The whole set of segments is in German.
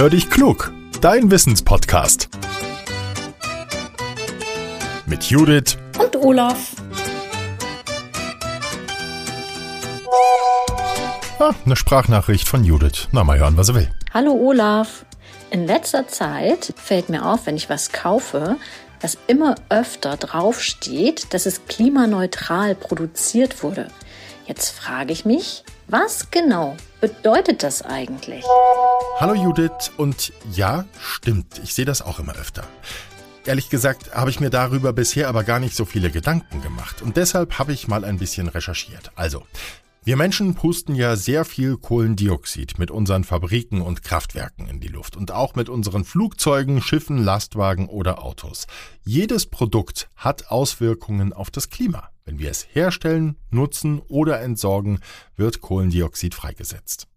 Hör dich klug, dein Wissenspodcast. Mit Judith und Olaf. Ah, eine Sprachnachricht von Judith. Na, mal hören, was er will. Hallo Olaf. In letzter Zeit fällt mir auf, wenn ich was kaufe, dass immer öfter draufsteht, dass es klimaneutral produziert wurde. Jetzt frage ich mich, was genau bedeutet das eigentlich? Hallo Judith und ja, stimmt, ich sehe das auch immer öfter. Ehrlich gesagt habe ich mir darüber bisher aber gar nicht so viele Gedanken gemacht und deshalb habe ich mal ein bisschen recherchiert. Also, wir Menschen pusten ja sehr viel Kohlendioxid mit unseren Fabriken und Kraftwerken in die Luft und auch mit unseren Flugzeugen, Schiffen, Lastwagen oder Autos. Jedes Produkt hat Auswirkungen auf das Klima. Wenn wir es herstellen, nutzen oder entsorgen, wird Kohlendioxid freigesetzt.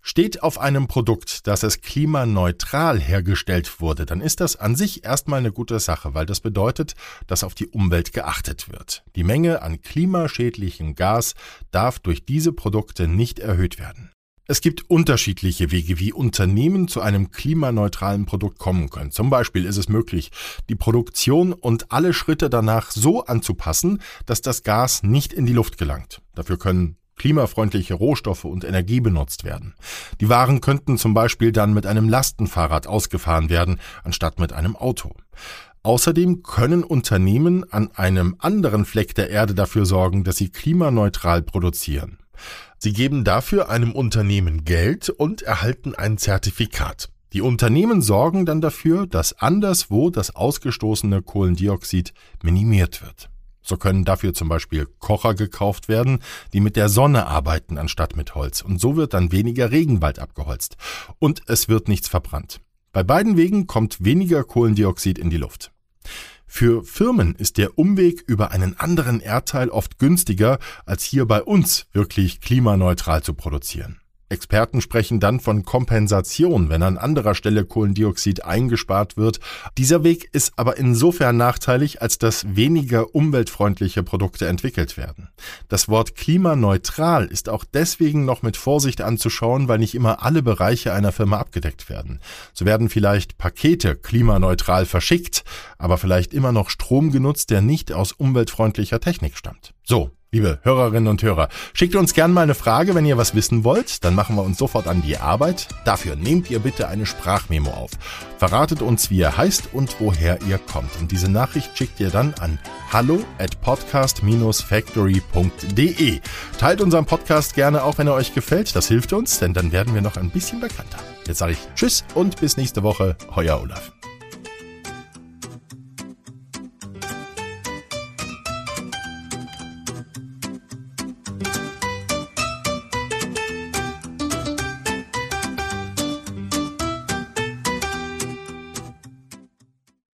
Steht auf einem Produkt, dass es klimaneutral hergestellt wurde, dann ist das an sich erstmal eine gute Sache, weil das bedeutet, dass auf die Umwelt geachtet wird. Die Menge an klimaschädlichem Gas darf durch diese Produkte nicht erhöht werden. Es gibt unterschiedliche Wege, wie Unternehmen zu einem klimaneutralen Produkt kommen können. Zum Beispiel ist es möglich, die Produktion und alle Schritte danach so anzupassen, dass das Gas nicht in die Luft gelangt. Dafür können klimafreundliche Rohstoffe und Energie benutzt werden. Die Waren könnten zum Beispiel dann mit einem Lastenfahrrad ausgefahren werden, anstatt mit einem Auto. Außerdem können Unternehmen an einem anderen Fleck der Erde dafür sorgen, dass sie klimaneutral produzieren. Sie geben dafür einem Unternehmen Geld und erhalten ein Zertifikat. Die Unternehmen sorgen dann dafür, dass anderswo das ausgestoßene Kohlendioxid minimiert wird. So können dafür zum Beispiel Kocher gekauft werden, die mit der Sonne arbeiten anstatt mit Holz. Und so wird dann weniger Regenwald abgeholzt. Und es wird nichts verbrannt. Bei beiden Wegen kommt weniger Kohlendioxid in die Luft. Für Firmen ist der Umweg über einen anderen Erdteil oft günstiger, als hier bei uns wirklich klimaneutral zu produzieren. Experten sprechen dann von Kompensation, wenn an anderer Stelle Kohlendioxid eingespart wird. Dieser Weg ist aber insofern nachteilig, als dass weniger umweltfreundliche Produkte entwickelt werden. Das Wort klimaneutral ist auch deswegen noch mit Vorsicht anzuschauen, weil nicht immer alle Bereiche einer Firma abgedeckt werden. So werden vielleicht Pakete klimaneutral verschickt, aber vielleicht immer noch Strom genutzt, der nicht aus umweltfreundlicher Technik stammt. So, Liebe Hörerinnen und Hörer, schickt uns gerne mal eine Frage, wenn ihr was wissen wollt. Dann machen wir uns sofort an die Arbeit. Dafür nehmt ihr bitte eine Sprachmemo auf. Verratet uns, wie ihr heißt und woher ihr kommt. Und diese Nachricht schickt ihr dann an hallo at podcast-factory.de. Teilt unseren Podcast gerne auch, wenn er euch gefällt. Das hilft uns, denn dann werden wir noch ein bisschen bekannter. Jetzt sage ich Tschüss und bis nächste Woche. Euer Olaf.